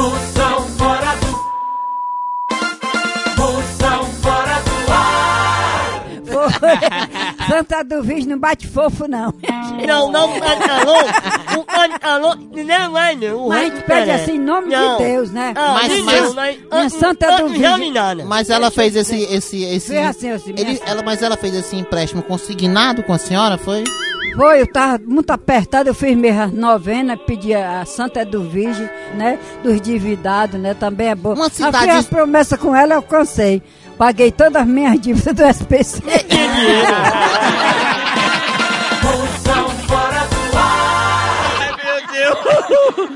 Moção fora do. Moção fora do ar. Foi. Santa do Virgem não bate fofo, não. Não, não, o cantarão, o cantarão, não é não. Mas a gente pede assim em nome Não. de Deus, né? Ah, Mas- mas- Deus, né? Ah, Santa do não nada. Mas ela fez esse, esse, esse. Vê assim, assim, ele, minha- ela, mas ela fez esse empréstimo consignado com a senhora, foi? Foi, eu tava muito apertado, eu fiz minha novena, pedi a Santa do Virgem, né? Dos endividados, né? Também é bom. Uma Eu cidade- fiz as promessas com ela, eu alcancei. Paguei todas as minhas dívidas do SPC. Moção fora do ar. Ai, meu Deus.